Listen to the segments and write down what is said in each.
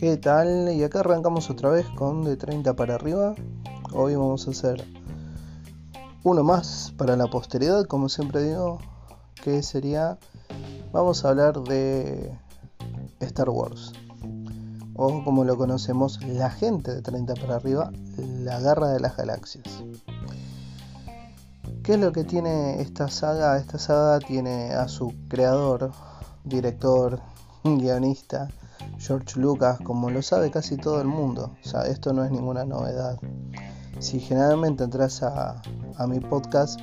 ¿Qué tal? Y acá arrancamos otra vez con de 30 para arriba. Hoy vamos a hacer uno más para la posteridad, como siempre digo, que sería, vamos a hablar de Star Wars. O como lo conocemos, la gente de 30 para arriba, la garra de las galaxias. ¿Qué es lo que tiene esta saga? Esta saga tiene a su creador, director, guionista, George Lucas, como lo sabe casi todo el mundo. O sea, esto no es ninguna novedad. Si generalmente entras a, mi podcast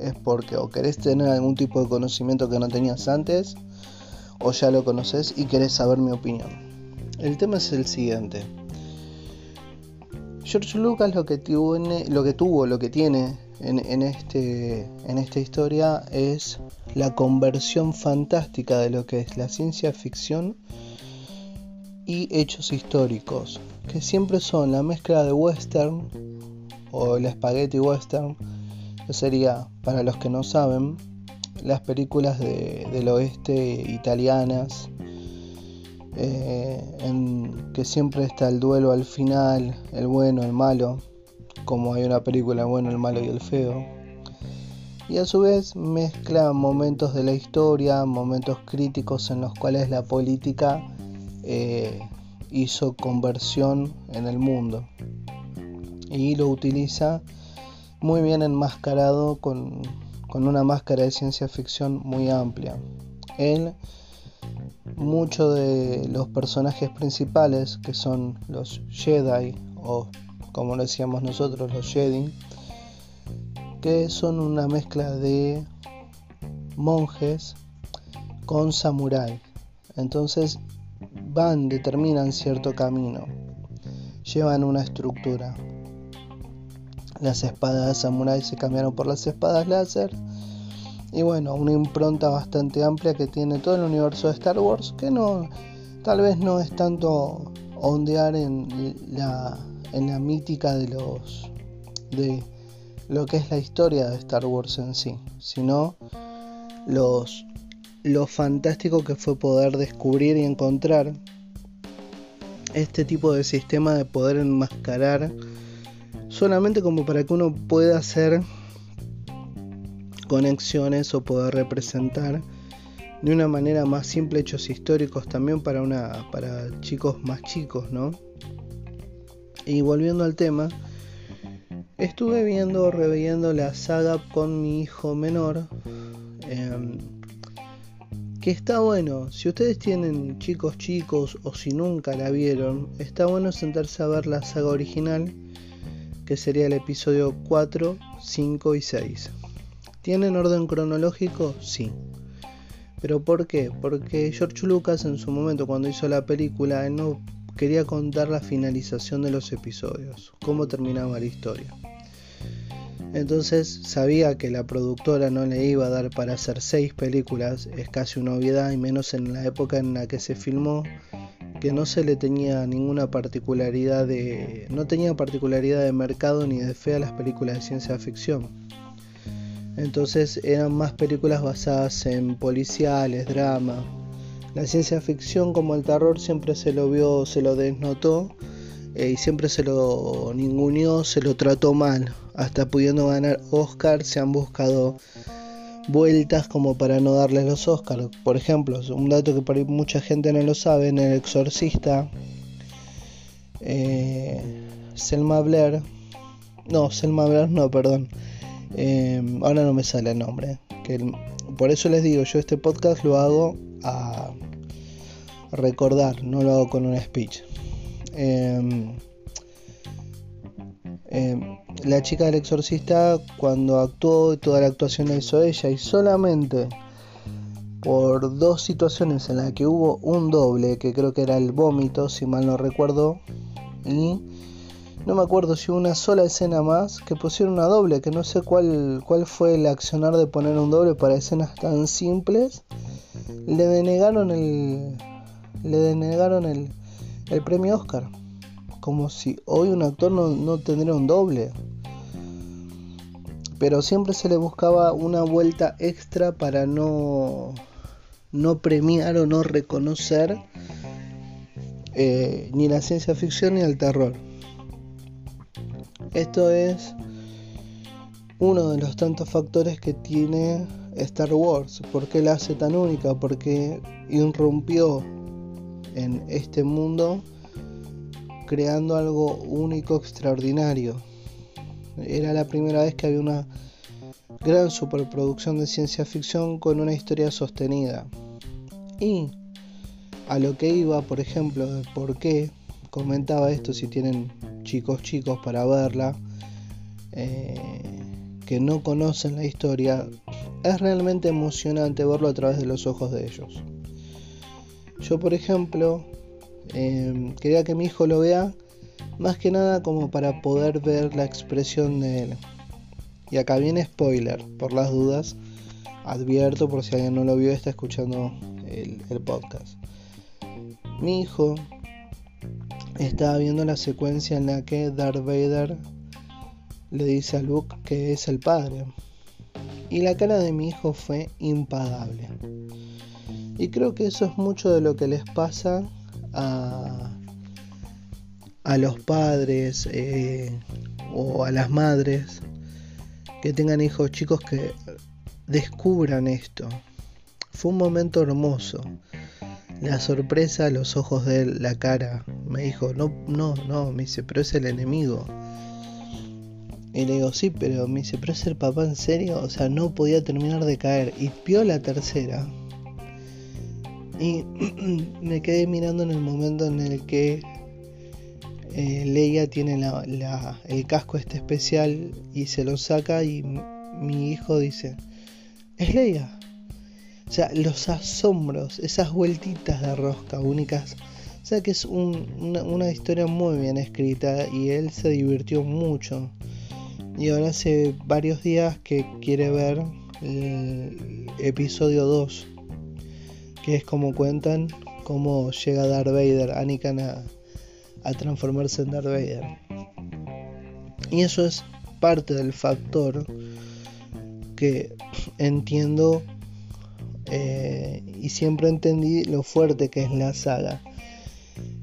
es porque o querés tener algún tipo de conocimiento que no tenías antes o ya lo conoces y querés saber mi opinión. El tema es el siguiente. George Lucas lo que, tiene, lo que tuvo, lo que tiene en, este, en esta historia es la conversión fantástica de lo que es la ciencia ficción y hechos históricos, que siempre son la mezcla de western o el spaghetti western, que sería, para los que no saben, las películas del oeste italianas, eh, en que siempre está el duelo al final, el bueno, el malo, como hay una película el bueno, el malo y el feo. Y a su vez mezcla momentos de la historia, momentos críticos en los cuales la política eh, hizo conversión en el mundo y lo utiliza muy bien enmascarado con, con una máscara de ciencia ficción muy amplia. Él, muchos de los personajes principales, que son los Jedi, o como lo decíamos nosotros, los Jedi, que son una mezcla de monjes con samurái. Entonces van, determinan cierto camino, llevan una estructura. Las espadas samurai se cambiaron por las espadas láser. Y bueno, una impronta bastante amplia que tiene todo el universo de Star Wars, que no, tal vez no es tanto ondear en la, en la mítica de los de lo que es la historia de Star Wars en sí, sino los lo fantástico que fue poder descubrir y encontrar este tipo de sistema de poder enmascarar solamente como para que uno pueda hacer conexiones o poder representar de una manera más simple hechos históricos también para una para chicos más chicos, ¿no? Y volviendo al tema, estuve viendo, reviendo la saga con mi hijo menor. Em, que está bueno, si ustedes tienen chicos chicos o si nunca la vieron, está bueno sentarse a ver la saga original, que sería el episodio 4, 5 y 6. ¿Tienen orden cronológico? Sí. ¿Pero por qué? Porque George Lucas en su momento cuando hizo la película no quería contar la finalización de los episodios, cómo terminaba la historia. Entonces sabía que la productora no le iba a dar para hacer seis películas, es casi una obviedad, y menos en la época en la que se filmó, que no se le tenía ninguna particularidad de. no tenía particularidad de mercado ni de fe a las películas de ciencia ficción. Entonces eran más películas basadas en policiales, drama. La ciencia ficción como el terror siempre se lo vio, se lo desnotó eh, y siempre se lo ninguneó, se lo trató mal. Hasta pudiendo ganar Oscar se han buscado vueltas como para no darles los Oscars. Por ejemplo, un dato que por ahí mucha gente no lo sabe, en El Exorcista, eh, Selma Blair, no, Selma Blair no, perdón, eh, ahora no me sale el nombre. Por eso les digo, yo este podcast lo hago a recordar, no lo hago con un speech. Em, em, la chica del exorcista cuando actuó toda la actuación la hizo ella y solamente por dos situaciones en las que hubo un doble que creo que era el vómito si mal no recuerdo y no me acuerdo si una sola escena más que pusieron una doble que no sé cuál cuál fue el accionar de poner un doble para escenas tan simples. Le denegaron el le denegaron el el premio Oscar. Como si hoy un actor no, tendría un doble. Pero siempre se le buscaba una vuelta extra para no, no premiar o no reconocer eh, ni la ciencia ficción ni el terror. Esto es uno de los tantos factores que tiene Star Wars. ¿Por qué la hace tan única? Porque irrumpió en este mundo creando algo único, extraordinario. Era la primera vez que había una gran superproducción de ciencia ficción con una historia sostenida. Y a lo que iba, por ejemplo, de por qué comentaba esto si tienen chicos chicos para verla, eh, que no conocen la historia, es realmente emocionante verlo a través de los ojos de ellos. Yo, por ejemplo, eh, quería que mi hijo lo vea más que nada como para poder ver la expresión de él. Y acá viene spoiler, por las dudas. Advierto por si alguien no lo vio, está escuchando el, el podcast. Mi hijo estaba viendo la secuencia en la que Darth Vader le dice a Luke que es el padre. Y la cara de mi hijo fue impagable. Y creo que eso es mucho de lo que les pasa a, a los padres eh, o a las madres que tengan hijos chicos que descubran esto. Fue un momento hermoso. La sorpresa, los ojos de él, la cara. Me dijo, no, no, no, me dice, pero es el enemigo. Y le digo, sí, pero me dice, pero es el papá en serio. O sea, no podía terminar de caer. Y vio la tercera. Y me quedé mirando en el momento en el que eh, Leia tiene el casco este especial y se lo saca y mi hijo dice, es Leia. O sea, los asombros, esas vueltitas de rosca únicas. O sea que es una, una historia muy bien escrita y él se divirtió mucho. Y ahora hace varios días que quiere ver el episodio 2 es como cuentan cómo llega Darth Vader, Anakin a, a transformarse en Darth Vader. Y eso es parte del factor que entiendo eh, y siempre entendí lo fuerte que es la saga.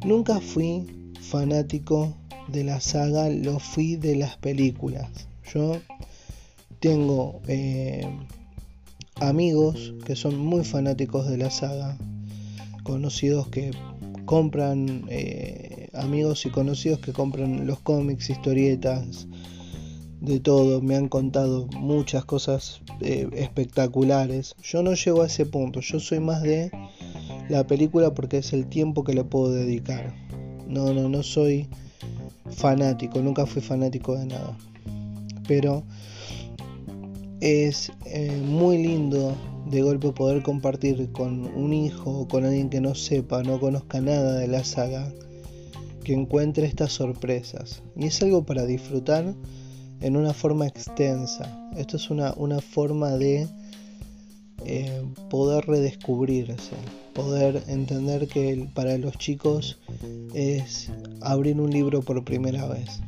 Nunca fui fanático de la saga, lo fui de las películas. Yo tengo eh, amigos que son muy fanáticos de la saga, conocidos que compran, eh, amigos y conocidos que compran los cómics, historietas, de todo, me han contado muchas cosas eh, espectaculares. Yo no llego a ese punto, yo soy más de la película porque es el tiempo que le puedo dedicar. No, no, no soy fanático, nunca fui fanático de nada. Pero es eh, muy lindo de golpe poder compartir con un hijo o con alguien que no sepa, no conozca nada de la saga, que encuentre estas sorpresas. Y es algo para disfrutar en una forma extensa. Esto es una, forma de eh, poder redescubrirse, poder entender que para los chicos es abrir un libro por primera vez.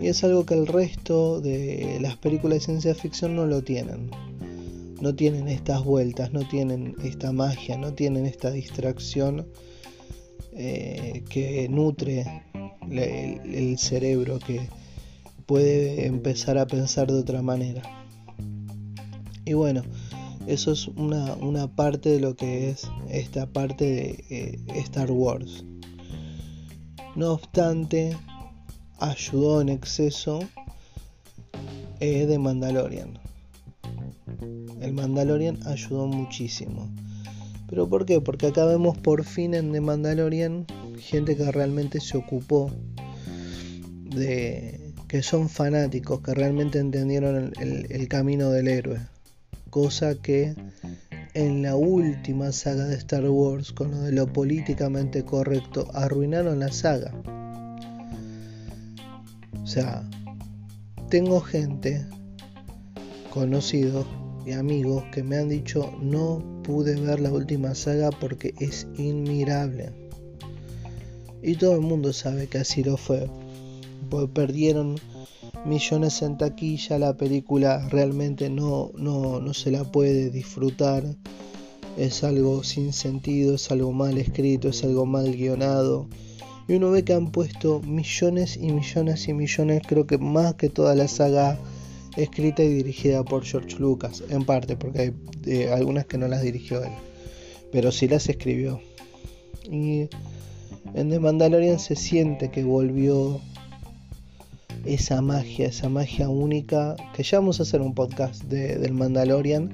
Y es algo que el resto de las películas de ciencia ficción no lo tienen. No tienen estas vueltas, no tienen esta magia, no tienen esta distracción eh, que nutre el, cerebro, que puede empezar a pensar de otra manera. Y bueno, eso es una, parte de lo que es esta parte de eh, Star Wars. No obstante, ayudó en exceso eh, de Mandalorian. El Mandalorian ayudó muchísimo. ¿Pero por qué? Porque acá vemos por fin en The Mandalorian gente que realmente se ocupó de que son fanáticos, que realmente entendieron el camino del héroe. Cosa que en la última saga de Star Wars, con lo de lo políticamente correcto, arruinaron la saga. O sea, tengo gente, conocidos y amigos que me han dicho no pude ver la última saga porque es inmirable. Y todo el mundo sabe que así lo fue. Pues perdieron millones en taquilla, la película realmente no, no, no se la puede disfrutar. es algo sin sentido, es algo mal escrito, es algo mal guionado. Y uno ve que han puesto millones y millones y millones, creo que más que toda la saga escrita y dirigida por George Lucas, en parte, porque hay eh, algunas que no las dirigió él, pero sí las escribió. Y en The Mandalorian se siente que volvió esa magia, esa magia única, que ya vamos a hacer un podcast de, del Mandalorian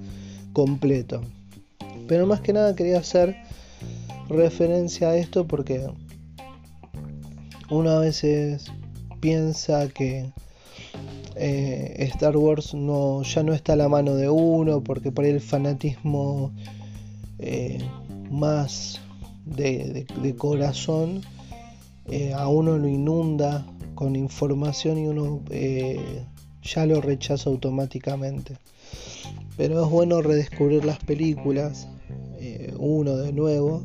completo. Pero más que nada quería hacer referencia a esto porque uno a veces piensa que eh, Star Wars no, ya no está a la mano de uno porque por el fanatismo eh, más de, corazón eh, a uno lo inunda con información y uno ya lo rechaza automáticamente. Pero es bueno redescubrir las películas, uno de nuevo,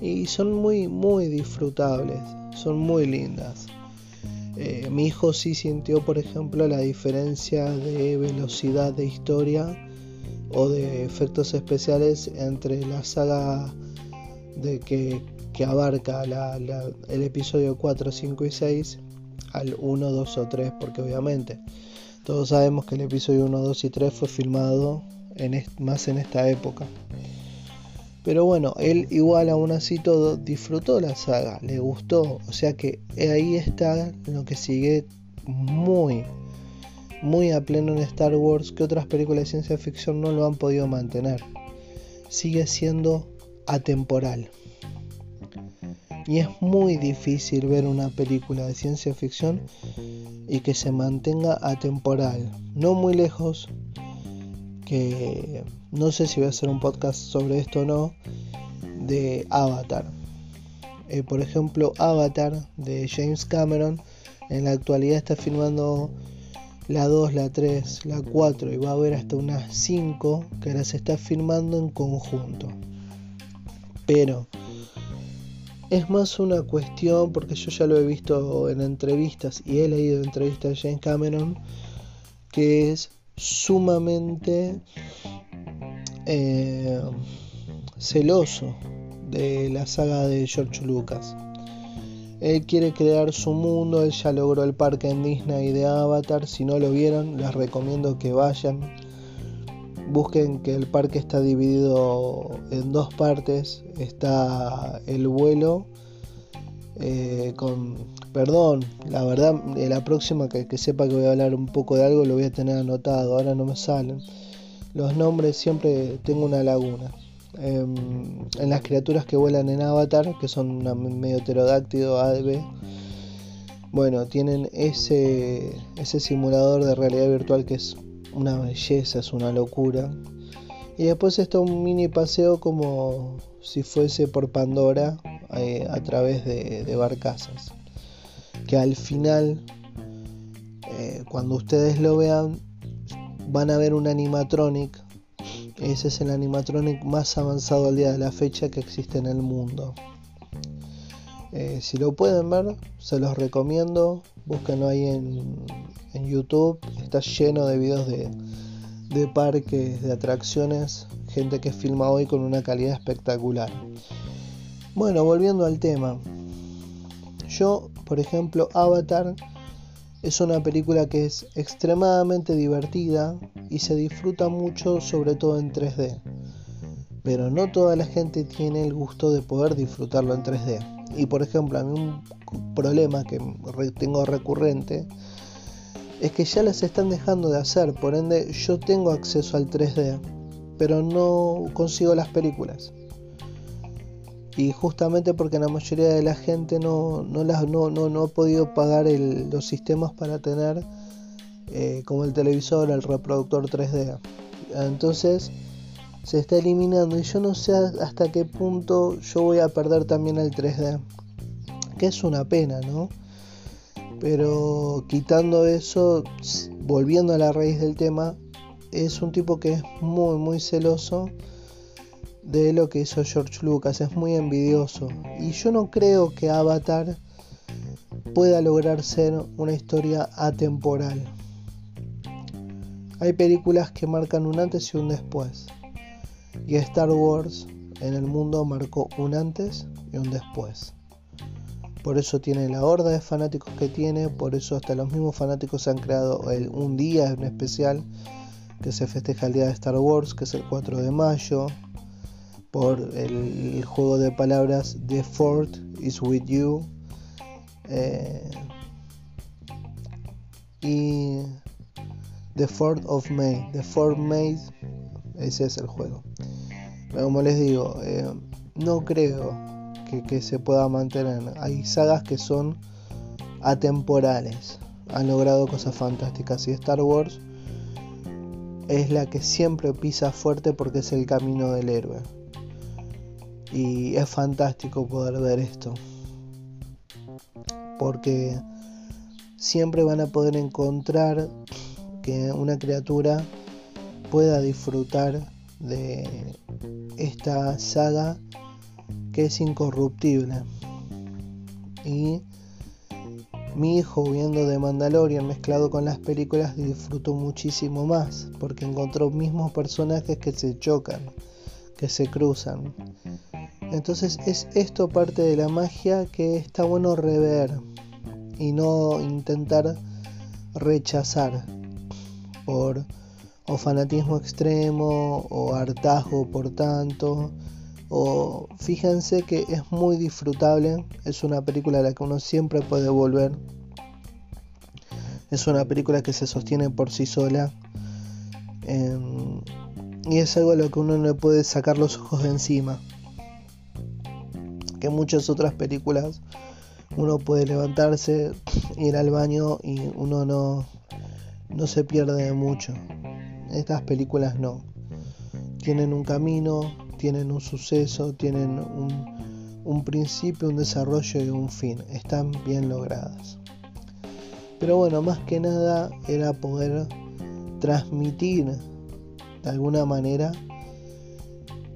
y son muy, muy disfrutables, son muy lindas. Eh, mi hijo sí sintió, por ejemplo, la diferencia de velocidad de historia o de efectos especiales entre la saga de que, abarca el episodio 4, 5 y 6 al 1, 2 o 3, porque obviamente todos sabemos que el episodio 1, 2 y 3 fue filmado en más en esta época. Pero bueno, él igual aún así todo disfrutó la saga, le gustó. O sea que ahí está lo que sigue muy, muy a pleno en Star Wars que otras películas de ciencia ficción no lo han podido mantener. Sigue siendo atemporal. Y es muy difícil ver una película de ciencia ficción y que se mantenga atemporal. No muy lejos que no sé si voy a hacer un podcast sobre esto o no, de Avatar. Eh, por ejemplo, Avatar de James Cameron en la actualidad está filmando la 2, la 3, la 4 y va a haber hasta unas 5 que se está filmando en conjunto. Pero es más una cuestión, porque yo ya lo he visto en entrevistas y he leído entrevistas de James Cameron, que es sumamente eh, celoso de la saga de George Lucas. Él quiere crear su mundo, él ya logró el parque en Disney de Avatar, si no lo vieron les recomiendo que vayan. Busquen que el parque está dividido en dos partes, está el vuelo eh, con... Perdón, la verdad, la próxima que, que sepa que voy a hablar un poco de algo lo voy a tener anotado, ahora no me salen los nombres siempre tengo una laguna. Em, en las criaturas que vuelan en Avatar, que son una medio pterodáctido, ave, bueno, tienen ese, ese simulador de realidad virtual que es una belleza, es una locura. Y después está un mini paseo como si fuese por Pandora eh, a través de, barcazas. Que al final, eh, cuando ustedes lo vean, van a ver un animatronic. Ese es el animatronic más avanzado al día de la fecha que existe en el mundo. Eh, si lo pueden ver, se los recomiendo. Búsquenlo ahí en, en YouTube. Está lleno de videos de, de parques, de atracciones. Gente que filma hoy con una calidad espectacular. Bueno, volviendo al tema. Yo, por ejemplo, Avatar es una película que es extremadamente divertida y se disfruta mucho sobre todo en 3D. Pero no toda la gente tiene el gusto de poder disfrutarlo en 3D. Y por ejemplo, a mí un problema que tengo recurrente es que ya las están dejando de hacer. Por ende, yo tengo acceso al 3D, pero no consigo las películas y justamente porque la mayoría de la gente no, no, las, no, no, ha podido pagar los sistemas para tener eh, como el televisor, el reproductor 3D. Entonces se está eliminando y yo no sé hasta qué punto yo voy a perder también el 3D. Que es una pena, ¿no? Pero quitando eso, volviendo a la raíz del tema, es un tipo que es muy, muy celoso de lo que hizo George Lucas, es muy envidioso. Y yo no creo que Avatar pueda lograr ser una historia atemporal. Hay películas que marcan un antes y un después. Y Star Wars en el mundo marcó un antes y un después. Por eso tiene la horda de fanáticos que tiene, por eso hasta los mismos fanáticos han creado un día en especial que se festeja el día de Star Wars, que es el 4 de mayo, por el, juego de palabras The Fort is with you. Eh, y The 4th of May. The 4th May, ese es el juego. Como les digo, eh, no creo que, se pueda mantener. Hay sagas que son atemporales. Han logrado cosas fantásticas. Y Star Wars es la que siempre pisa fuerte porque es el camino del héroe. Y es fantástico poder ver esto. Porque siempre van a poder encontrar que una criatura pueda disfrutar de esta saga que es incorruptible. Y mi hijo viendo de Mandalorian mezclado con las películas disfrutó muchísimo más porque encontró mismos personajes que se chocan, que se cruzan. Entonces es esto parte de la magia que está bueno rever y no intentar rechazar por fanatismo extremo o hartazgo por tanto. O fíjense que es muy disfrutable es una película a la que uno siempre puede volver. Es una película que se sostiene por sí sola. Em, y es algo a lo que uno no puede sacar los ojos de encima que muchas otras películas uno puede levantarse ir al baño y uno no no se pierde mucho. Estas películas no. Tienen un camino, tienen un suceso, tienen un, un principio, un desarrollo y un fin. Están bien logradas. Pero bueno, más que nada era poder transmitir de alguna manera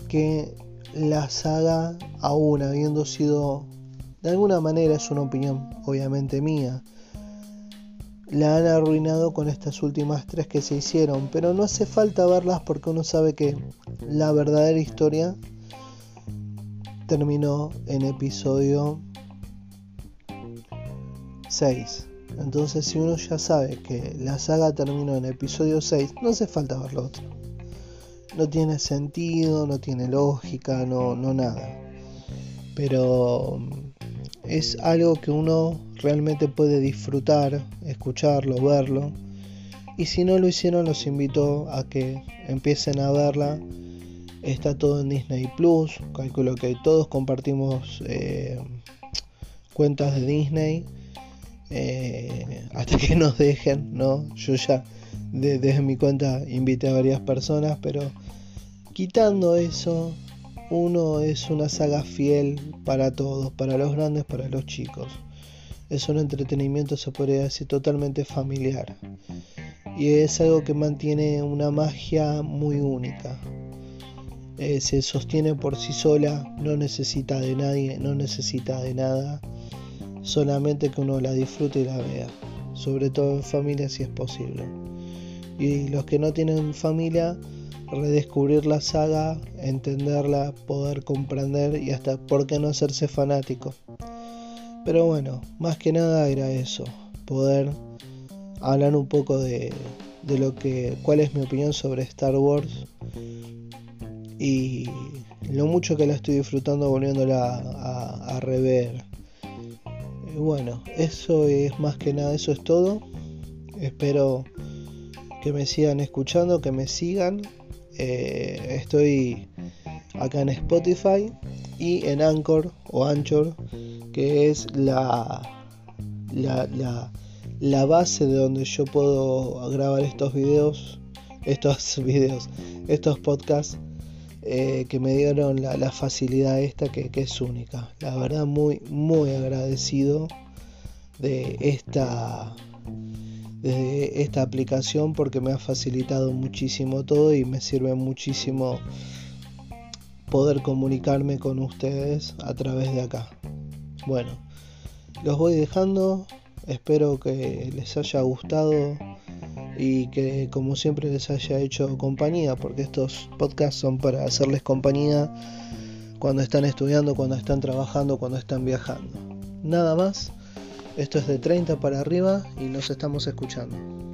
que la saga, aún habiendo sido, de alguna manera es una opinión obviamente mía, la han arruinado con estas últimas tres que se hicieron, pero no hace falta verlas porque uno sabe que la verdadera historia terminó en episodio 6. Entonces si uno ya sabe que la saga terminó en episodio 6, no hace falta ver lo otro. No tiene sentido, no tiene lógica, no, no nada. Pero es algo que uno realmente puede disfrutar, escucharlo, verlo. Y si no lo hicieron, los invito a que empiecen a verla. Está todo en Disney Plus. Calculo que todos compartimos eh, cuentas de Disney. Eh, hasta que nos dejen, ¿no? Yo ya desde mi cuenta invité a varias personas, pero quitando eso, uno es una saga fiel para todos, para los grandes, para los chicos. Es un entretenimiento, se podría decir, totalmente familiar. Y es algo que mantiene una magia muy única. Eh, se sostiene por sí sola, no necesita de nadie, no necesita de nada. Solamente que uno la disfrute y la vea. Sobre todo en familia si es posible. Y los que no tienen familia, redescubrir la saga, entenderla, poder comprender y hasta por qué no hacerse fanático. Pero bueno, más que nada era eso, poder hablar un poco de, de lo que, cuál es mi opinión sobre Star Wars y lo mucho que la estoy disfrutando volviéndola a, a rever. Y bueno, eso es más que nada, eso es todo. Espero que me sigan escuchando, que me sigan eh, estoy acá en Spotify y en Anchor o Anchor, que es la, la, la, base de donde yo puedo grabar estos videos, estos videos, estos podcasts. Eh, que me dieron la, facilidad esta que, que, es única. La verdad muy, muy agradecido de esta desde esta aplicación porque me ha facilitado muchísimo todo y me sirve muchísimo poder comunicarme con ustedes a través de acá. Bueno, los voy dejando, espero que les haya gustado y que como siempre les haya hecho compañía, porque estos podcasts son para hacerles compañía cuando están estudiando, cuando están trabajando, cuando están viajando. Nada más, esto es de 30 para arriba y nos estamos escuchando.